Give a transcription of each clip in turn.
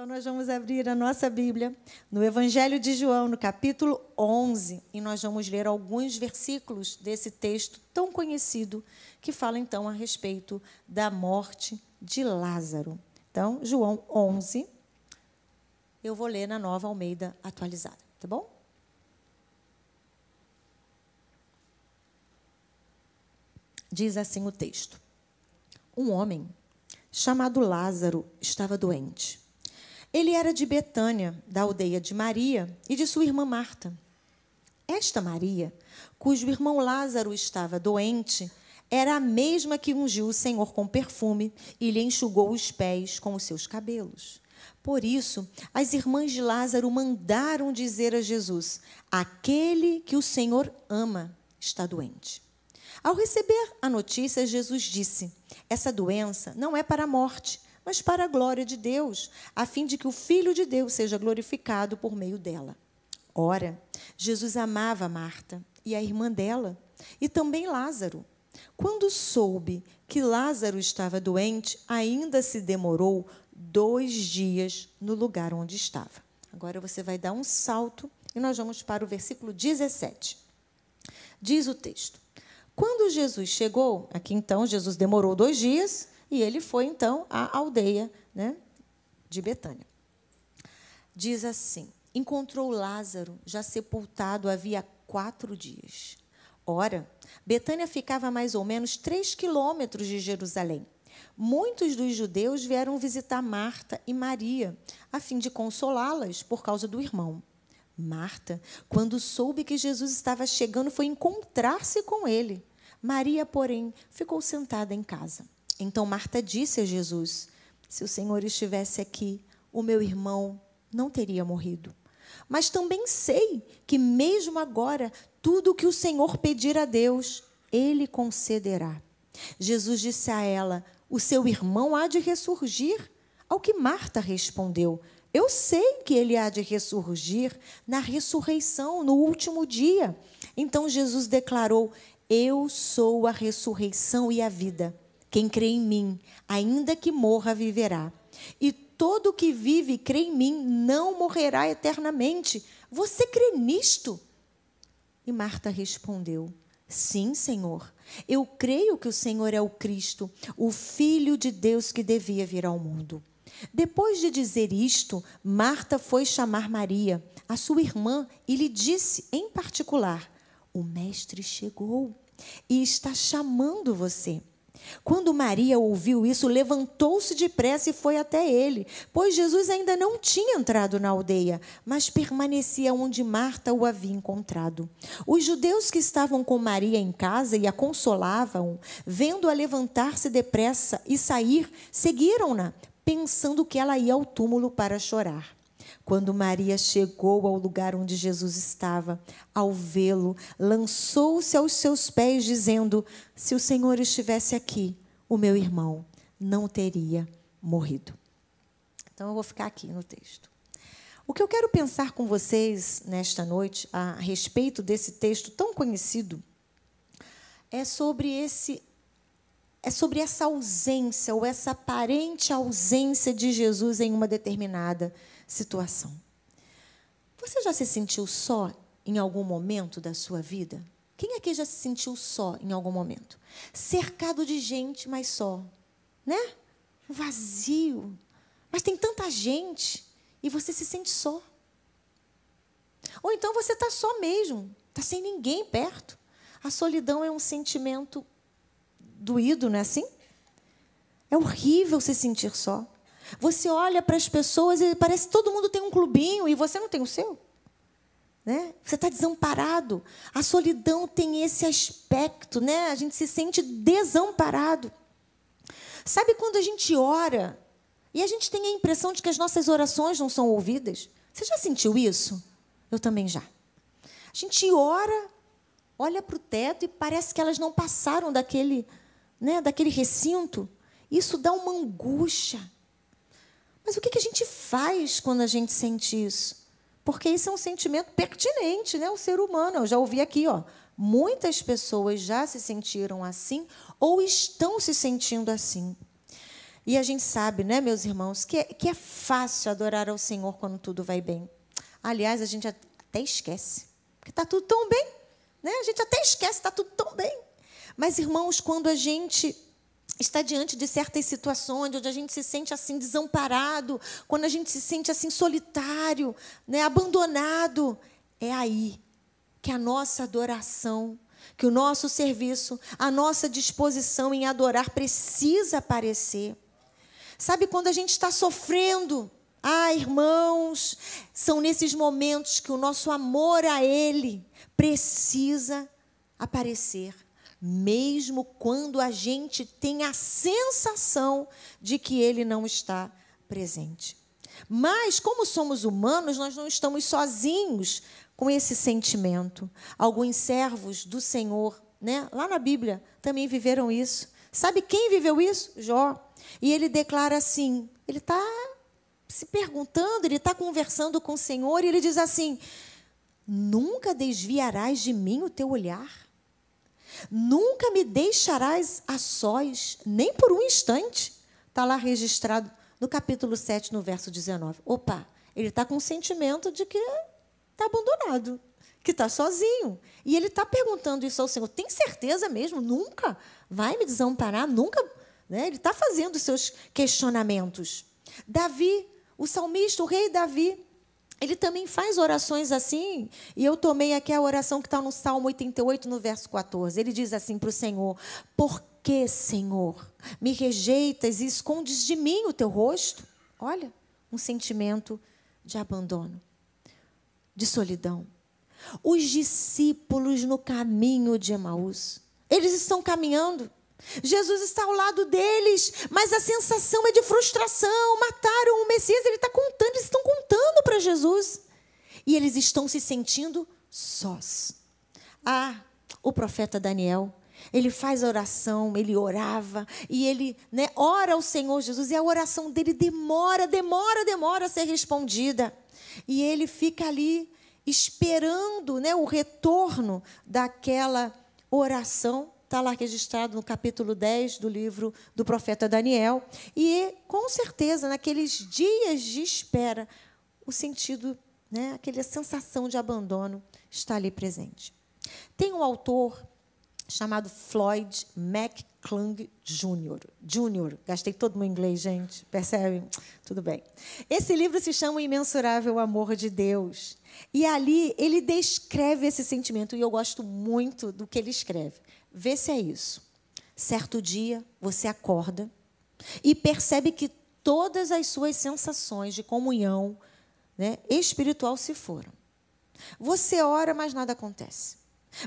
Então, nós vamos abrir a nossa Bíblia no Evangelho de João, no capítulo 11, e nós vamos ler alguns versículos desse texto tão conhecido que fala então a respeito da morte de Lázaro. Então, João 11, eu vou ler na nova Almeida atualizada, tá bom? Diz assim o texto: Um homem chamado Lázaro estava doente. Ele era de Betânia, da aldeia de Maria e de sua irmã Marta. Esta Maria, cujo irmão Lázaro estava doente, era a mesma que ungiu o Senhor com perfume e lhe enxugou os pés com os seus cabelos. Por isso, as irmãs de Lázaro mandaram dizer a Jesus: Aquele que o Senhor ama está doente. Ao receber a notícia, Jesus disse: Essa doença não é para a morte mas para a glória de Deus, a fim de que o Filho de Deus seja glorificado por meio dela. Ora, Jesus amava Marta e a irmã dela, e também Lázaro. Quando soube que Lázaro estava doente, ainda se demorou dois dias no lugar onde estava. Agora você vai dar um salto e nós vamos para o versículo 17. Diz o texto: Quando Jesus chegou, aqui então, Jesus demorou dois dias, e ele foi então à aldeia né, de Betânia. Diz assim: encontrou Lázaro já sepultado havia quatro dias. Ora, Betânia ficava a mais ou menos três quilômetros de Jerusalém. Muitos dos judeus vieram visitar Marta e Maria, a fim de consolá-las por causa do irmão. Marta, quando soube que Jesus estava chegando, foi encontrar-se com ele. Maria, porém, ficou sentada em casa. Então Marta disse a Jesus: Se o Senhor estivesse aqui, o meu irmão não teria morrido. Mas também sei que, mesmo agora, tudo o que o Senhor pedir a Deus, Ele concederá. Jesus disse a ela: O seu irmão há de ressurgir. Ao que Marta respondeu: Eu sei que ele há de ressurgir na ressurreição, no último dia. Então Jesus declarou: Eu sou a ressurreição e a vida. Quem crê em mim, ainda que morra, viverá. E todo que vive e crê em mim não morrerá eternamente. Você crê nisto? E Marta respondeu: Sim, Senhor. Eu creio que o Senhor é o Cristo, o Filho de Deus que devia vir ao mundo. Depois de dizer isto, Marta foi chamar Maria, a sua irmã, e lhe disse em particular: O Mestre chegou e está chamando você. Quando Maria ouviu isso, levantou-se depressa e foi até ele, pois Jesus ainda não tinha entrado na aldeia, mas permanecia onde Marta o havia encontrado. Os judeus que estavam com Maria em casa e a consolavam, vendo-a levantar-se depressa e sair, seguiram-na, pensando que ela ia ao túmulo para chorar. Quando Maria chegou ao lugar onde Jesus estava, ao vê-lo, lançou-se aos seus pés, dizendo: Se o Senhor estivesse aqui, o meu irmão não teria morrido. Então eu vou ficar aqui no texto. O que eu quero pensar com vocês nesta noite a respeito desse texto tão conhecido é sobre esse é sobre essa ausência ou essa aparente ausência de Jesus em uma determinada situação. Você já se sentiu só em algum momento da sua vida? Quem aqui já se sentiu só em algum momento? Cercado de gente, mas só, né? Vazio. Mas tem tanta gente e você se sente só. Ou então você está só mesmo, está sem ninguém perto. A solidão é um sentimento doído, não é assim? É horrível se sentir só. Você olha para as pessoas e parece que todo mundo tem um clubinho e você não tem o seu. Né? Você está desamparado. A solidão tem esse aspecto, né? A gente se sente desamparado. Sabe quando a gente ora e a gente tem a impressão de que as nossas orações não são ouvidas? Você já sentiu isso? Eu também já. A gente ora, olha para o teto e parece que elas não passaram daquele, né, daquele recinto. Isso dá uma angústia. Mas o que a gente faz quando a gente sente isso? Porque isso é um sentimento pertinente, né? O ser humano. Eu já ouvi aqui, ó. Muitas pessoas já se sentiram assim ou estão se sentindo assim. E a gente sabe, né, meus irmãos, que é, que é fácil adorar ao Senhor quando tudo vai bem. Aliás, a gente até esquece, porque está tudo tão bem. Né? A gente até esquece, está tudo tão bem. Mas, irmãos, quando a gente está diante de certas situações onde a gente se sente assim desamparado, quando a gente se sente assim solitário, né, abandonado, é aí que a nossa adoração, que o nosso serviço, a nossa disposição em adorar precisa aparecer. Sabe quando a gente está sofrendo? Ah, irmãos, são nesses momentos que o nosso amor a Ele precisa aparecer, mesmo quando a gente tem a sensação de que Ele não está presente. Mas, como somos humanos, nós não estamos sozinhos com esse sentimento. Alguns servos do Senhor, né, lá na Bíblia, também viveram isso. Sabe quem viveu isso? Jó. E ele declara assim: ele está se perguntando, ele está conversando com o Senhor, e ele diz assim: Nunca desviarás de mim o teu olhar, nunca me deixarás a sós, nem por um instante. Está lá registrado no capítulo 7, no verso 19. Opa, ele está com o sentimento de que está abandonado, que está sozinho. E ele está perguntando isso ao Senhor: tem certeza mesmo? Nunca vai me desamparar? Nunca? Né? Ele está fazendo os seus questionamentos. Davi, o salmista, o rei Davi, ele também faz orações assim, e eu tomei aqui a oração que está no Salmo 88, no verso 14. Ele diz assim para o Senhor: Por que, Senhor, me rejeitas e escondes de mim o teu rosto? Olha, um sentimento de abandono de solidão. Os discípulos no caminho de Emaús, eles estão caminhando. Jesus está ao lado deles, mas a sensação é de frustração. Mataram o Messias, ele está contando, eles estão contando para Jesus. E eles estão se sentindo sós. Ah, o profeta Daniel, ele faz oração, ele orava e ele né, ora ao Senhor Jesus e a oração dele demora, demora, demora a ser respondida. E ele fica ali esperando né, o retorno daquela oração. Está lá registrado no capítulo 10 do livro do profeta Daniel. E, com certeza, naqueles dias de espera, o sentido, né, aquela sensação de abandono está ali presente. Tem um autor chamado Floyd McClung Jr. Jr. Gastei todo meu inglês, gente. Percebe? Tudo bem. Esse livro se chama O Imensurável Amor de Deus. E ali ele descreve esse sentimento. E eu gosto muito do que ele escreve. Vê se é isso. Certo dia, você acorda e percebe que todas as suas sensações de comunhão né, espiritual se foram. Você ora, mas nada acontece.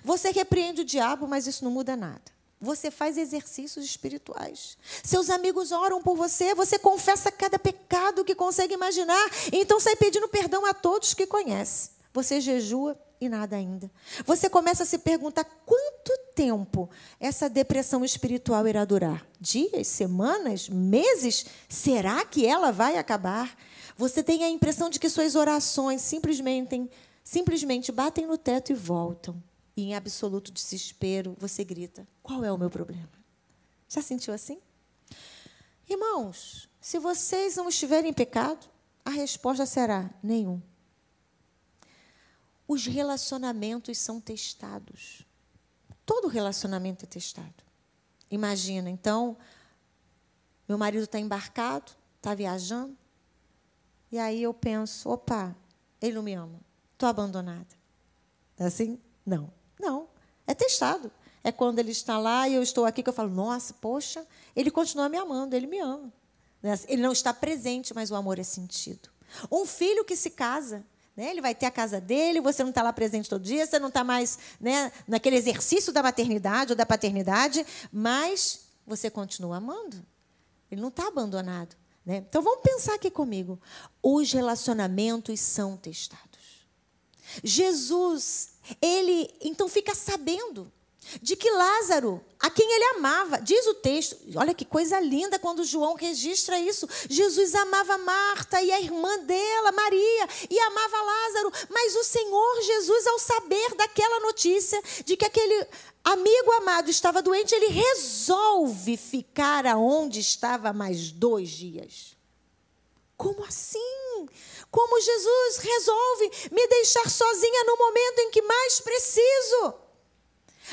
Você repreende o diabo, mas isso não muda nada. Você faz exercícios espirituais. Seus amigos oram por você, você confessa cada pecado que consegue imaginar, então sai pedindo perdão a todos que conhece. Você jejua e nada ainda. Você começa a se perguntar quanto tempo essa depressão espiritual irá durar? Dias, semanas, meses? Será que ela vai acabar? Você tem a impressão de que suas orações simplesmente, simplesmente batem no teto e voltam. E em absoluto desespero, você grita: Qual é o meu problema? Já sentiu assim? Irmãos, se vocês não estiverem em pecado, a resposta será: nenhum. Os relacionamentos são testados. Todo relacionamento é testado. Imagina, então, meu marido está embarcado, está viajando, e aí eu penso: opa, ele não me ama, estou abandonada. É assim? Não. Não, é testado. É quando ele está lá e eu estou aqui que eu falo, nossa, poxa, ele continua me amando, ele me ama. Né? Ele não está presente, mas o amor é sentido. Um filho que se casa, né? ele vai ter a casa dele, você não está lá presente todo dia, você não está mais né, naquele exercício da maternidade ou da paternidade, mas você continua amando. Ele não está abandonado. Né? Então vamos pensar aqui comigo. Os relacionamentos são testados. Jesus ele então fica sabendo de que Lázaro, a quem ele amava, diz o texto, olha que coisa linda quando João registra isso. Jesus amava Marta e a irmã dela, Maria, e amava Lázaro, mas o Senhor Jesus, ao saber daquela notícia de que aquele amigo amado estava doente, ele resolve ficar aonde estava mais dois dias. Como assim? Como Jesus resolve me deixar sozinha no momento em que mais preciso?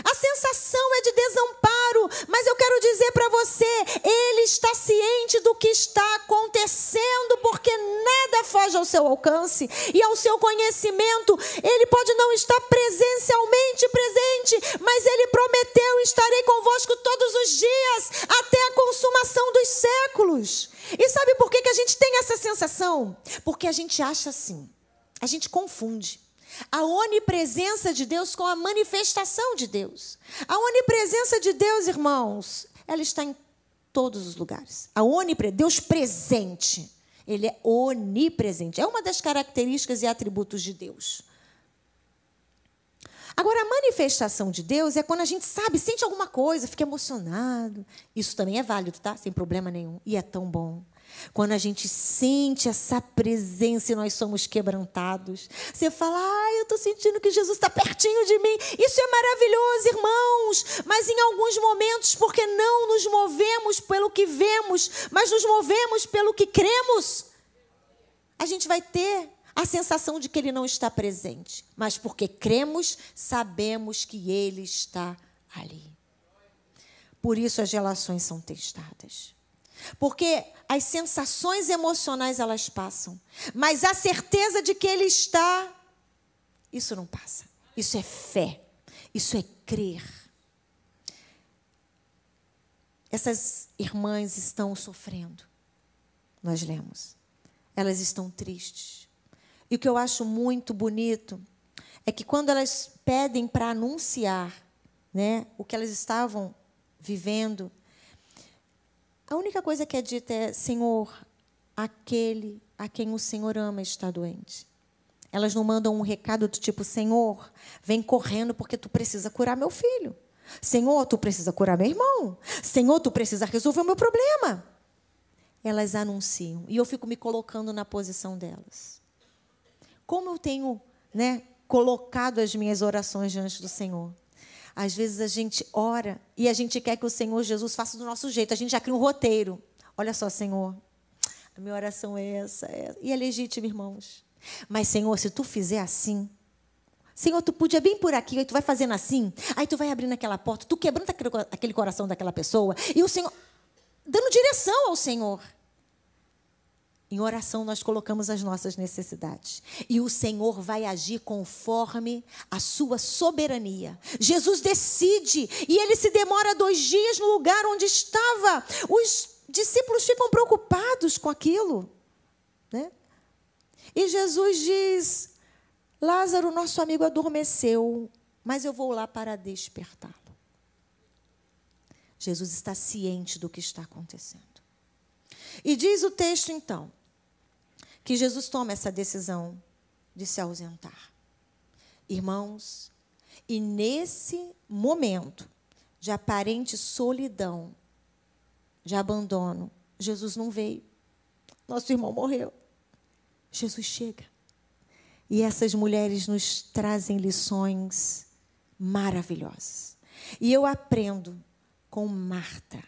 A sensação é de desamparo, mas eu quero dizer para você, ele está ciente do que está acontecendo, porque nada foge ao seu alcance e ao seu conhecimento. Ele pode não estar presencialmente presente, mas ele prometeu: estarei convosco todos os dias, até a consumação dos séculos. E sabe por que, que a gente tem essa sensação? Porque a gente acha assim, a gente confunde a onipresença de Deus com a manifestação de Deus. A onipresença de Deus, irmãos, ela está em todos os lugares. A onipre, Deus presente, ele é onipresente. É uma das características e atributos de Deus. Agora, a manifestação de Deus é quando a gente sabe, sente alguma coisa, fica emocionado. Isso também é válido, tá? Sem problema nenhum. E é tão bom. Quando a gente sente essa presença e nós somos quebrantados, você fala, ah, eu estou sentindo que Jesus está pertinho de mim. Isso é maravilhoso, irmãos. Mas em alguns momentos, porque não nos movemos pelo que vemos, mas nos movemos pelo que cremos, a gente vai ter a sensação de que Ele não está presente. Mas porque cremos, sabemos que Ele está ali. Por isso as relações são testadas. Porque as sensações emocionais elas passam, mas a certeza de que ele está, isso não passa. Isso é fé. Isso é crer. Essas irmãs estão sofrendo. Nós lemos. Elas estão tristes. E o que eu acho muito bonito é que quando elas pedem para anunciar, né, o que elas estavam vivendo, a única coisa que é dita é: Senhor, aquele a quem o Senhor ama está doente. Elas não mandam um recado do tipo: Senhor, vem correndo porque tu precisa curar meu filho. Senhor, tu precisa curar meu irmão. Senhor, tu precisa resolver o meu problema. Elas anunciam. E eu fico me colocando na posição delas. Como eu tenho né, colocado as minhas orações diante do Senhor? Às vezes a gente ora e a gente quer que o Senhor Jesus faça do nosso jeito. A gente já cria um roteiro. Olha só, Senhor, a minha oração é essa, é essa. E é legítimo, irmãos. Mas, Senhor, se tu fizer assim, Senhor, tu podia bem por aqui, aí tu vai fazendo assim, aí tu vai abrindo aquela porta, tu quebrando aquele coração daquela pessoa, e o Senhor dando direção ao Senhor. Em oração, nós colocamos as nossas necessidades. E o Senhor vai agir conforme a sua soberania. Jesus decide. E ele se demora dois dias no lugar onde estava. Os discípulos ficam preocupados com aquilo. Né? E Jesus diz: Lázaro, nosso amigo, adormeceu, mas eu vou lá para despertá-lo. Jesus está ciente do que está acontecendo. E diz o texto então que Jesus toma essa decisão de se ausentar. Irmãos, e nesse momento de aparente solidão, de abandono, Jesus não veio. Nosso irmão morreu. Jesus chega. E essas mulheres nos trazem lições maravilhosas. E eu aprendo com Marta,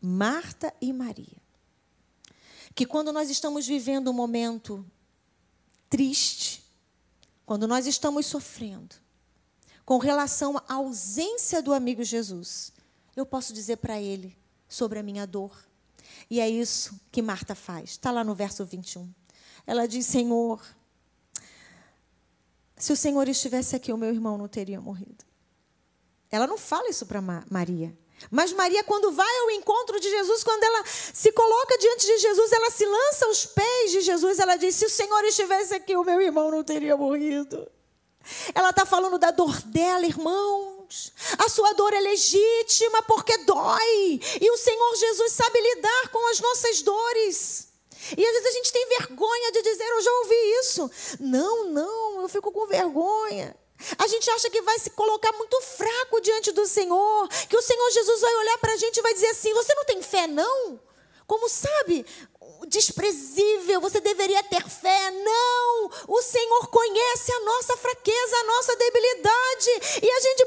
Marta e Maria que quando nós estamos vivendo um momento triste, quando nós estamos sofrendo, com relação à ausência do amigo Jesus, eu posso dizer para ele sobre a minha dor. E é isso que Marta faz. Está lá no verso 21. Ela diz: Senhor, se o Senhor estivesse aqui, o meu irmão não teria morrido. Ela não fala isso para Maria. Mas Maria, quando vai ao encontro de Jesus, quando ela se coloca diante de Jesus, ela se lança aos pés de Jesus, ela diz: Se o Senhor estivesse aqui, o meu irmão não teria morrido. Ela está falando da dor dela, irmãos. A sua dor é legítima porque dói. E o Senhor Jesus sabe lidar com as nossas dores. E às vezes a gente tem vergonha de dizer, eu já ouvi isso. Não, não, eu fico com vergonha. A gente acha que vai se colocar muito fraco diante do Senhor, que o Senhor Jesus vai olhar para a gente e vai dizer assim: Você não tem fé, não? Como sabe, desprezível, você deveria ter fé. Não! O Senhor conhece a nossa fraqueza, a nossa debilidade. E a gente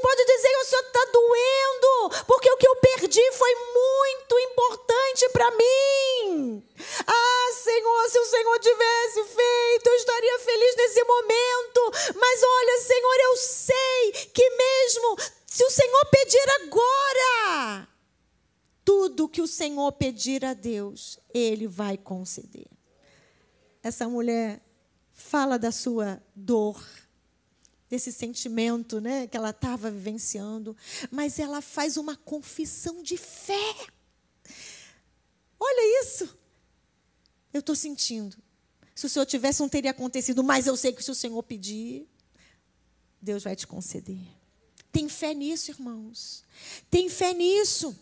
Senhor pedir a Deus, Ele vai conceder. Essa mulher fala da sua dor, desse sentimento né, que ela estava vivenciando, mas ela faz uma confissão de fé. Olha isso. Eu estou sentindo. Se o Senhor tivesse, não teria acontecido, mas eu sei que se o Senhor pedir, Deus vai te conceder. Tem fé nisso, irmãos. Tem fé nisso.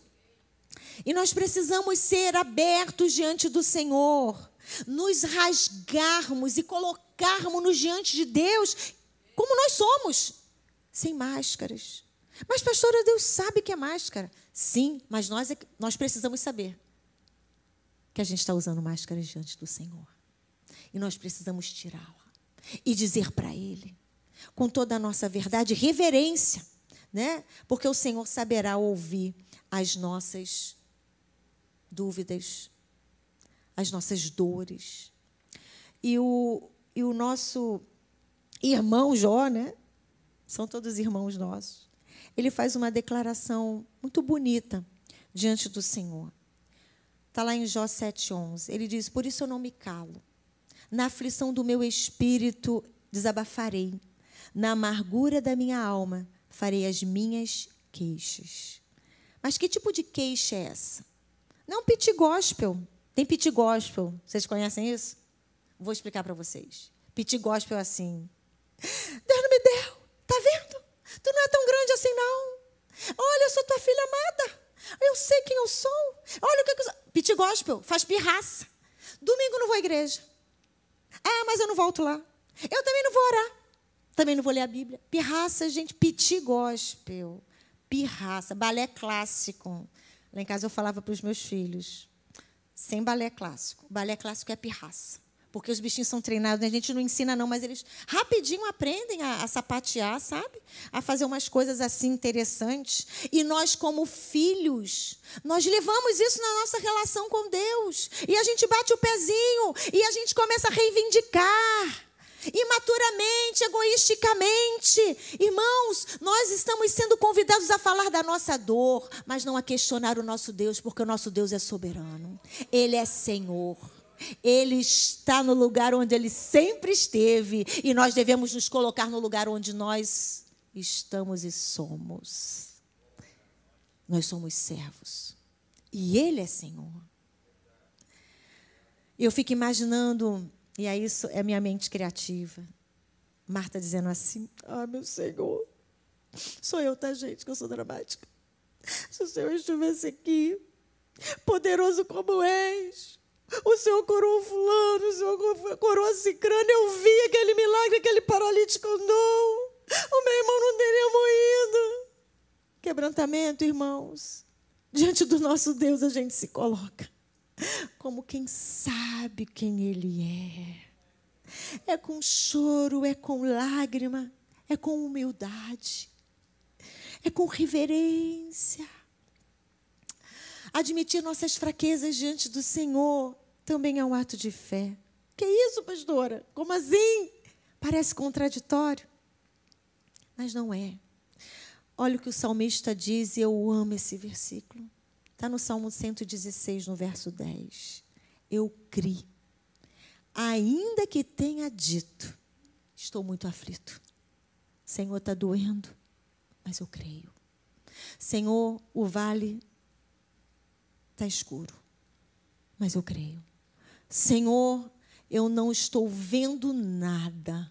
E nós precisamos ser abertos diante do Senhor, nos rasgarmos e colocarmos-nos diante de Deus como nós somos, sem máscaras. Mas, pastora, Deus sabe que é máscara. Sim, mas nós, é, nós precisamos saber que a gente está usando máscaras diante do Senhor. E nós precisamos tirá-la e dizer para Ele, com toda a nossa verdade, reverência, né? Porque o Senhor saberá ouvir as nossas dúvidas, as nossas dores. E o, e o nosso irmão Jó, né? São todos irmãos nossos. Ele faz uma declaração muito bonita diante do Senhor. Está lá em Jó 7,11. Ele diz: Por isso eu não me calo. Na aflição do meu espírito desabafarei. Na amargura da minha alma farei as minhas queixas. Mas que tipo de queixa é essa? Não pit gospel. Tem pit gospel. Vocês conhecem isso? Vou explicar para vocês. Pit gospel é assim. Deus não me deu. Tá vendo? Tu não é tão grande assim, não. Olha, eu sou tua filha amada. Eu sei quem eu sou. Olha o que eu sou. Pit gospel faz pirraça. Domingo não vou à igreja. Ah, mas eu não volto lá. Eu também não vou orar. Também não vou ler a Bíblia. Pirraça, gente, piti gospel. Pirraça, balé clássico. Lá em casa eu falava para os meus filhos, sem balé clássico. Balé clássico é pirraça. Porque os bichinhos são treinados, a gente não ensina, não, mas eles rapidinho aprendem a, a sapatear, sabe? A fazer umas coisas assim interessantes. E nós, como filhos, nós levamos isso na nossa relação com Deus. E a gente bate o pezinho e a gente começa a reivindicar imaturamente, egoisticamente. Irmãos, nós estamos sendo convidados a falar da nossa dor, mas não a questionar o nosso Deus, porque o nosso Deus é soberano. Ele é Senhor. Ele está no lugar onde ele sempre esteve e nós devemos nos colocar no lugar onde nós estamos e somos. Nós somos servos e ele é Senhor. Eu fico imaginando e aí isso é minha mente criativa. Marta dizendo assim: Ah, meu Senhor, sou eu, tá, gente, que eu sou dramática. Se o Senhor estivesse aqui, poderoso como és, o Senhor curou fulano, o Senhor curou a cicrana, eu vi aquele milagre, aquele paralítico andou. O meu irmão não teria morrido. Quebrantamento, irmãos. Diante do nosso Deus a gente se coloca como quem sabe quem Ele é. É com choro, é com lágrima, é com humildade, é com reverência. Admitir nossas fraquezas diante do Senhor também é um ato de fé. Que isso, pastora? Como assim? Parece contraditório, mas não é. Olha o que o salmista diz, e eu amo esse versículo. Está no Salmo 116, no verso 10. Eu criei, ainda que tenha dito, estou muito aflito. Senhor, está doendo, mas eu creio. Senhor, o vale está escuro, mas eu creio. Senhor, eu não estou vendo nada,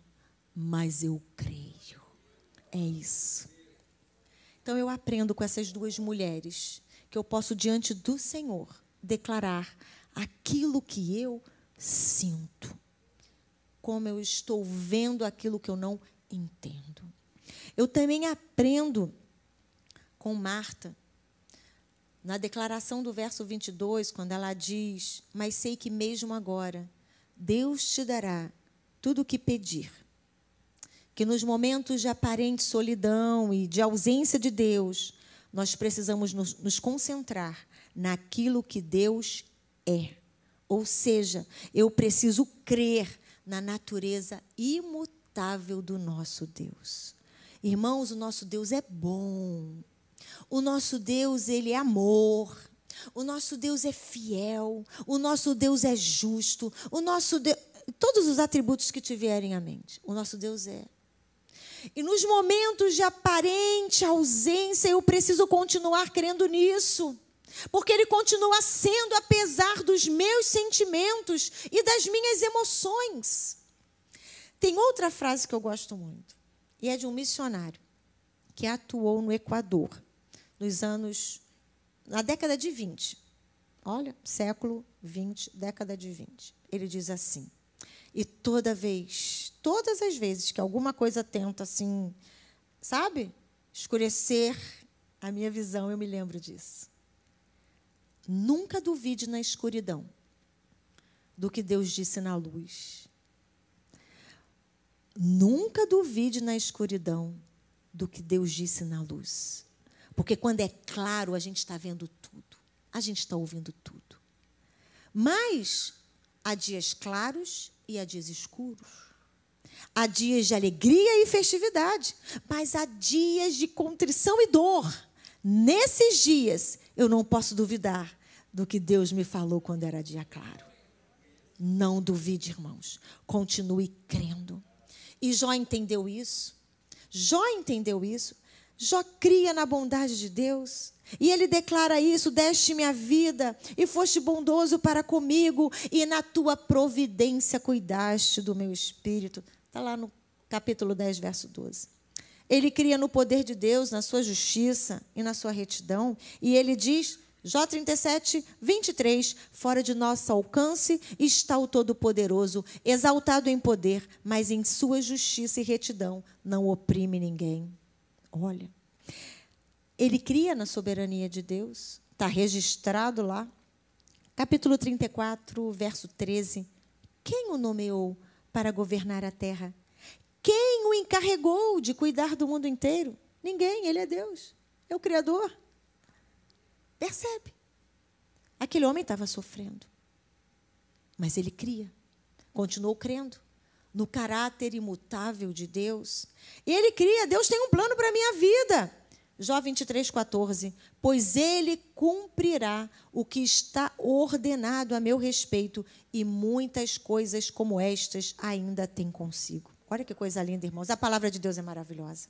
mas eu creio. É isso. Então eu aprendo com essas duas mulheres que eu posso, diante do Senhor, declarar aquilo que eu sinto, como eu estou vendo aquilo que eu não entendo. Eu também aprendo com Marta, na declaração do verso 22, quando ela diz: Mas sei que mesmo agora, Deus te dará tudo o que pedir. Que nos momentos de aparente solidão e de ausência de Deus, nós precisamos nos, nos concentrar naquilo que Deus é. Ou seja, eu preciso crer na natureza imutável do nosso Deus. Irmãos, o nosso Deus é bom. O nosso Deus, ele é amor. O nosso Deus é fiel. O nosso Deus é justo. O nosso Deus, todos os atributos que tiverem à mente. O nosso Deus é. E nos momentos de aparente ausência, eu preciso continuar crendo nisso. Porque Ele continua sendo, apesar dos meus sentimentos e das minhas emoções. Tem outra frase que eu gosto muito, e é de um missionário que atuou no Equador nos anos. na década de 20. Olha, século 20, década de 20. Ele diz assim: e toda vez, todas as vezes que alguma coisa tenta assim, sabe, escurecer a minha visão, eu me lembro disso. Nunca duvide na escuridão do que Deus disse na luz. Nunca duvide na escuridão do que Deus disse na luz. Porque quando é claro, a gente está vendo tudo, a gente está ouvindo tudo. Mas há dias claros e há dias escuros. Há dias de alegria e festividade, mas há dias de contrição e dor. Nesses dias, eu não posso duvidar do que Deus me falou quando era dia claro. Não duvide, irmãos. Continue crendo. E Jó entendeu isso. Jó entendeu isso. Jó cria na bondade de Deus. E ele declara isso: deste-me a vida e foste bondoso para comigo, e na tua providência cuidaste do meu espírito. Está lá no capítulo 10, verso 12. Ele cria no poder de Deus, na sua justiça e na sua retidão. E ele diz, Jó 37, 23, fora de nosso alcance está o Todo-Poderoso, exaltado em poder, mas em sua justiça e retidão não oprime ninguém. Olha, ele cria na soberania de Deus, está registrado lá. Capítulo 34, verso 13. Quem o nomeou para governar a terra? Quem o encarregou de cuidar do mundo inteiro? Ninguém, ele é Deus, é o Criador. Percebe? Aquele homem estava sofrendo, mas ele cria, continuou crendo no caráter imutável de Deus. E ele cria, Deus tem um plano para a minha vida. Jó 23, 14. Pois ele cumprirá o que está ordenado a meu respeito, e muitas coisas como estas ainda tem consigo. Olha que coisa linda, irmãos. A palavra de Deus é maravilhosa.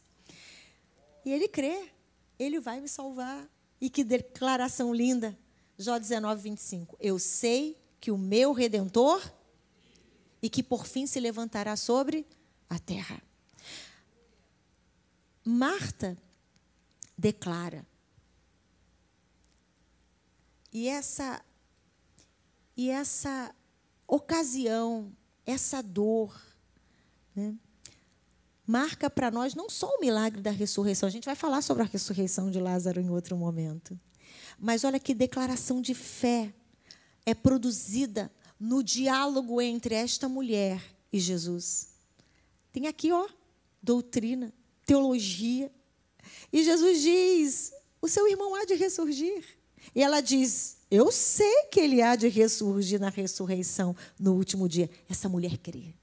E ele crê, ele vai me salvar. E que declaração linda. Jó 19, 25. Eu sei que o meu redentor e que por fim se levantará sobre a terra. Marta declara. E essa e essa ocasião, essa dor, né, marca para nós não só o milagre da ressurreição, a gente vai falar sobre a ressurreição de Lázaro em outro momento. Mas olha que declaração de fé é produzida no diálogo entre esta mulher e Jesus. Tem aqui, ó, doutrina, teologia. E Jesus diz: O seu irmão há de ressurgir. E ela diz: Eu sei que ele há de ressurgir na ressurreição no último dia. Essa mulher crê.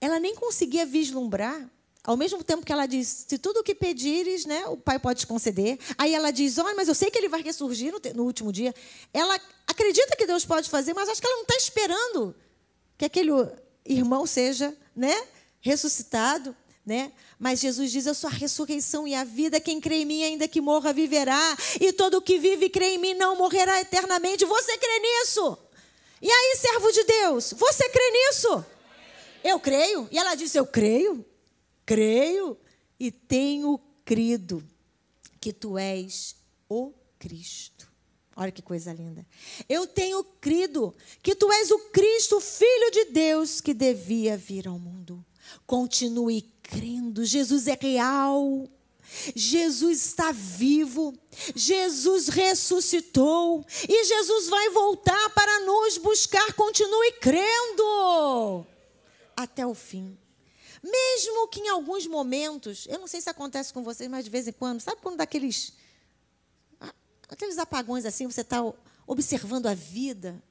Ela nem conseguia vislumbrar ao mesmo tempo que ela diz, se tudo o que pedires, né, o Pai pode te conceder. Aí ela diz, olha, mas eu sei que ele vai ressurgir no, no, último dia. Ela acredita que Deus pode fazer, mas acho que ela não está esperando que aquele irmão seja né, ressuscitado. Né? Mas Jesus diz: Eu sou a ressurreição e a vida. Quem crê em mim, ainda que morra, viverá. E todo que vive e crê em mim não morrerá eternamente. Você crê nisso? E aí, servo de Deus, você crê nisso? Eu creio. E ela disse: Eu creio creio e tenho crido que tu és o Cristo. Olha que coisa linda. Eu tenho crido que tu és o Cristo, filho de Deus, que devia vir ao mundo. Continue crendo. Jesus é real. Jesus está vivo, Jesus ressuscitou e Jesus vai voltar para nos buscar. Continue crendo até o fim. Mesmo que em alguns momentos, eu não sei se acontece com vocês, mas de vez em quando, sabe quando daqueles aqueles apagões assim, você está observando a vida,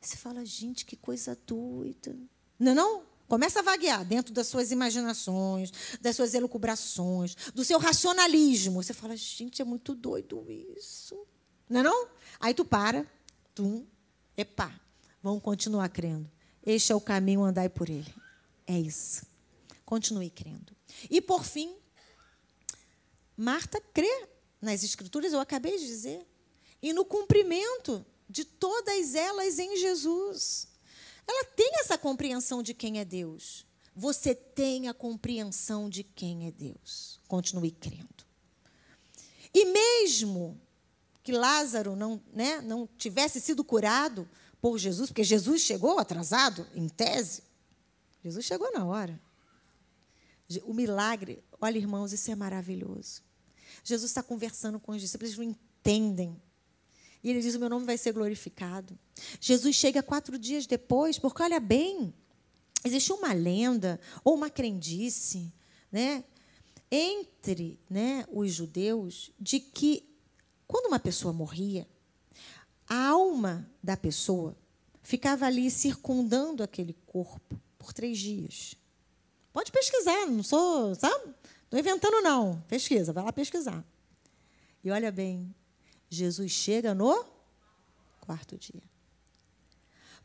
você fala, gente, que coisa doida. Não é não? Começa a vaguear dentro das suas imaginações, das suas elucubrações, do seu racionalismo. Você fala, gente, é muito doido isso. Não é não? Aí tu para, tum, epá, vamos continuar crendo. Este é o caminho, andai por ele. É isso. Continue crendo. E por fim, Marta crê nas escrituras, eu acabei de dizer, e no cumprimento de todas elas em Jesus. Ela tem essa compreensão de quem é Deus. Você tem a compreensão de quem é Deus. Continue crendo. E mesmo que Lázaro não, né, não tivesse sido curado por Jesus, porque Jesus chegou atrasado, em tese, Jesus chegou na hora. O milagre, olha, irmãos, isso é maravilhoso. Jesus está conversando com os discípulos, eles não entendem e ele diz: O meu nome vai ser glorificado. Jesus chega quatro dias depois, porque olha bem, existe uma lenda ou uma crendice, né, entre né, os judeus, de que quando uma pessoa morria, a alma da pessoa ficava ali circundando aquele corpo por três dias. Pode pesquisar, não sou, sabe? Estou inventando, não. Pesquisa, vai lá pesquisar. E olha bem, Jesus chega no quarto dia.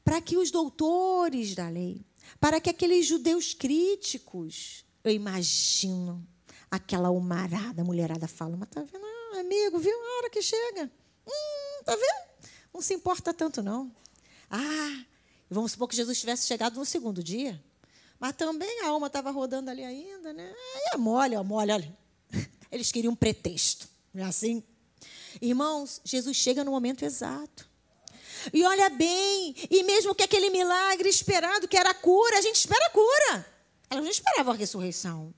Para que os doutores da lei, para que aqueles judeus críticos, eu imagino, aquela humarada, mulherada fala, mas tá vendo, ah, amigo, viu a hora que chega? Hum, tá vendo? Não se importa tanto, não. Ah, vamos supor que Jesus tivesse chegado no segundo dia. Mas também a alma estava rodando ali ainda, né? Aí é mole, é mole, olha. Eles queriam um pretexto, não é assim? Irmãos, Jesus chega no momento exato. E olha bem, e mesmo que aquele milagre esperado, que era a cura, a gente espera a cura. Elas não esperavam a ressurreição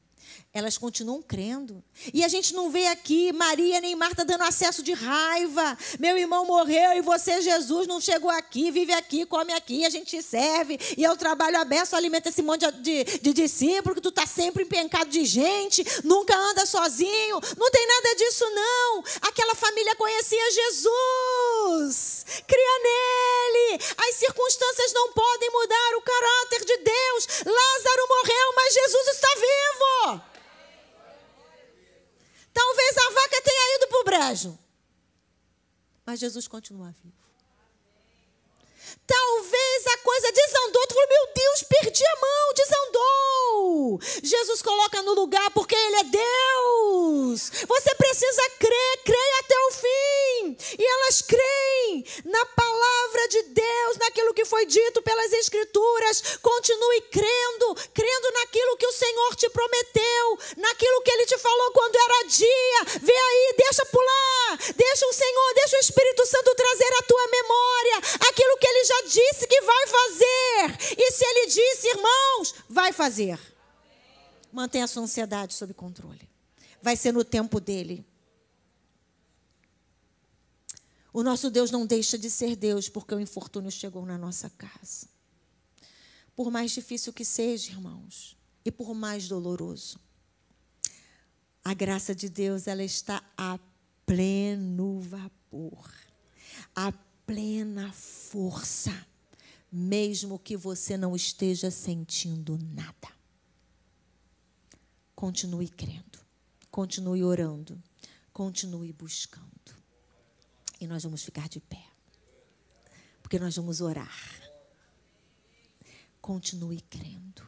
elas continuam crendo. E a gente não vê aqui Maria nem Marta dando acesso de raiva. Meu irmão morreu e você, Jesus, não chegou aqui, vive aqui, come aqui, a gente serve. E eu trabalho aberto, alimenta esse monte de, de, de discípulo, que tu está sempre empencado de gente, nunca anda sozinho. Não tem nada disso, não. Aquela família conhecia Jesus. Cria nele. As circunstâncias não podem mudar o caráter de Deus. Lázaro morreu, mas Jesus está vivo. Talvez a vaca tenha brejo. Mas Jesus continua vivo. Talvez a coisa desandou. Tu falou, meu Deus, perdi a mão, desandou. Jesus coloca no lugar porque Ele é Deus. Você precisa crer, creia até o fim. E elas creem na palavra de Deus, naquilo que foi dito pelas Escrituras. Continue crendo, crendo naquilo que o Senhor te prometeu, naquilo que Ele te falou quando era dia. Vê aí, deixa pular, deixa o Senhor, deixa o Espírito Santo trazer à tua memória aquilo que Ele já disse que vai fazer. E se Ele disse, irmãos, vai fazer. Mantenha a sua ansiedade sob controle. Vai ser no tempo dele. O nosso Deus não deixa de ser Deus porque o infortúnio chegou na nossa casa. Por mais difícil que seja, irmãos, e por mais doloroso, a graça de Deus ela está a pleno vapor, a plena força, mesmo que você não esteja sentindo nada. Continue crendo, continue orando, continue buscando. E nós vamos ficar de pé, porque nós vamos orar. Continue crendo.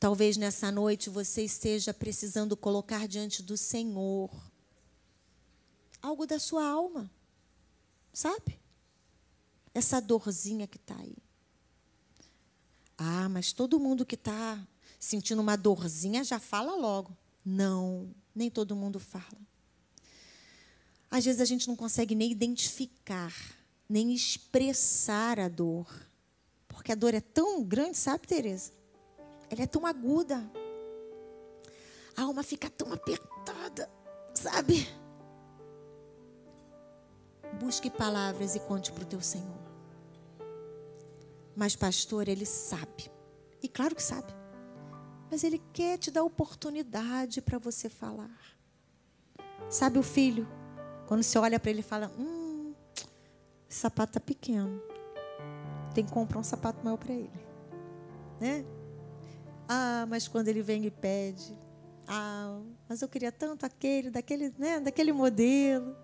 Talvez nessa noite você esteja precisando colocar diante do Senhor algo da sua alma, sabe? Essa dorzinha que está aí. Ah, mas todo mundo que está sentindo uma dorzinha já fala logo. Não, nem todo mundo fala. Às vezes a gente não consegue nem identificar, nem expressar a dor, Porque a dor é tão grande, sabe, Tereza? Ela é tão aguda. A alma fica tão apertada, sabe? Busque palavras e conte para o teu Senhor. Mas, pastor, ele sabe. E claro que sabe. Mas ele quer te dar oportunidade para você falar. Sabe o filho? Quando você olha para ele e fala: Hum, esse sapato está pequeno. Tem que comprar um sapato maior para ele. Né? Ah, mas quando ele vem e pede, ah, mas eu queria tanto aquele, daquele, né, daquele modelo,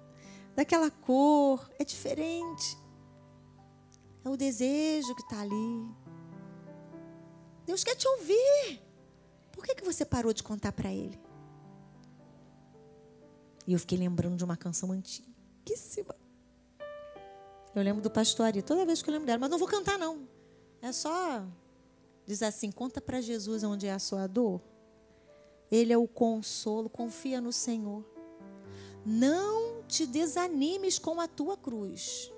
daquela cor, é diferente. É o desejo que está ali. Deus quer te ouvir. Por que, que você parou de contar para Ele? E eu fiquei lembrando de uma canção antiguíssima. Eu lembro do pastor Ari, toda vez que eu lembro dela, mas não vou cantar não. É só dizer assim, conta para Jesus onde é a sua dor. Ele é o consolo, confia no Senhor. Não te desanimes com a tua cruz.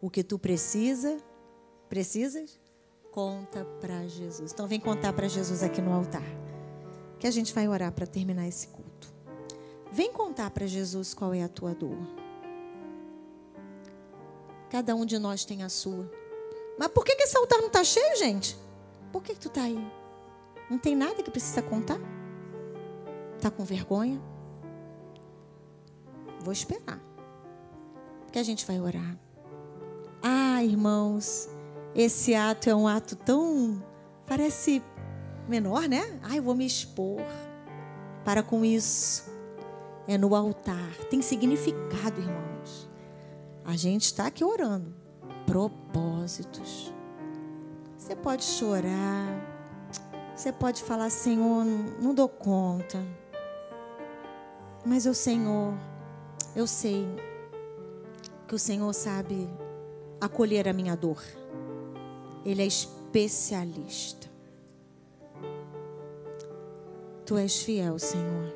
O que tu precisa, precisas, conta para Jesus. Então vem contar para Jesus aqui no altar. Que a gente vai orar para terminar esse culto. Vem contar para Jesus qual é a tua dor. Cada um de nós tem a sua. Mas por que, que esse altar não está cheio, gente? Por que, que tu está aí? Não tem nada que precisa contar? Está com vergonha? Vou esperar. Porque a gente vai orar. Ah, irmãos, esse ato é um ato tão. Parece menor, né? Ah, eu vou me expor. Para com isso é no altar. Tem significado, irmãos. A gente está aqui orando. Propósitos. Você pode chorar. Você pode falar, Senhor, não dou conta. Mas o Senhor, eu sei que o Senhor sabe acolher a minha dor. Ele é especialista. Tu és fiel, Senhor.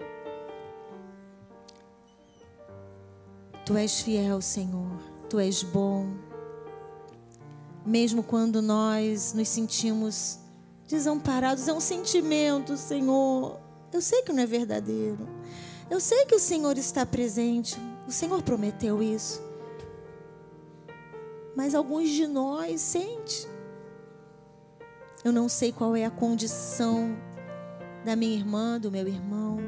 Tu és fiel, Senhor. Tu és bom. Mesmo quando nós nos sentimos desamparados, é um sentimento, Senhor. Eu sei que não é verdadeiro. Eu sei que o Senhor está presente. O Senhor prometeu isso. Mas alguns de nós sente. Eu não sei qual é a condição da minha irmã, do meu irmão.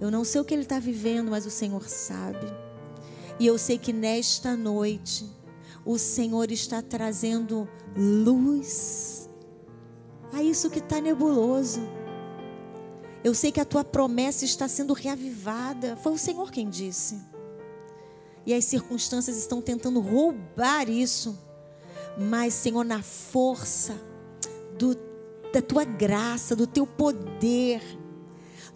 Eu não sei o que ele está vivendo, mas o Senhor sabe. E eu sei que nesta noite o Senhor está trazendo luz a isso que está nebuloso. Eu sei que a tua promessa está sendo reavivada. Foi o Senhor quem disse. E as circunstâncias estão tentando roubar isso. Mas, Senhor, na força do, da tua graça, do teu poder,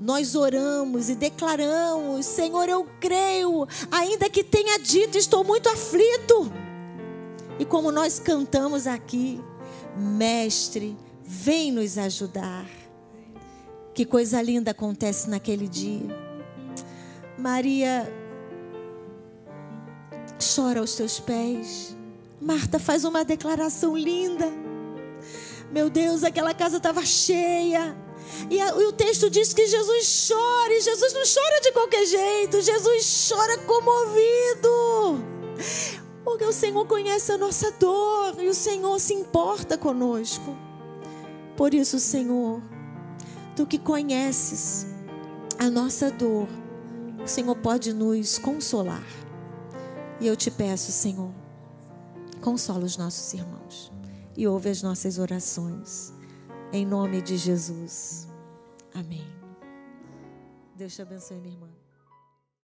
nós oramos e declaramos: Senhor, eu creio, ainda que tenha dito, estou muito aflito. E como nós cantamos aqui, Mestre, vem nos ajudar. Que coisa linda acontece naquele dia. Maria chora aos teus pés. Marta faz uma declaração linda. Meu Deus, aquela casa estava cheia. E, a, e, o texto diz que Jesus chora, e Jesus não chora de qualquer jeito, Jesus chora comovido. Porque o Senhor conhece a nossa dor e o Senhor se importa conosco. Por isso, Senhor, tu que conheces a nossa dor, o Senhor pode nos consolar. E eu te peço, Senhor, consola os nossos irmãos e ouve as nossas orações. Em nome de Jesus. Amém. Deus te abençoe, minha irmã.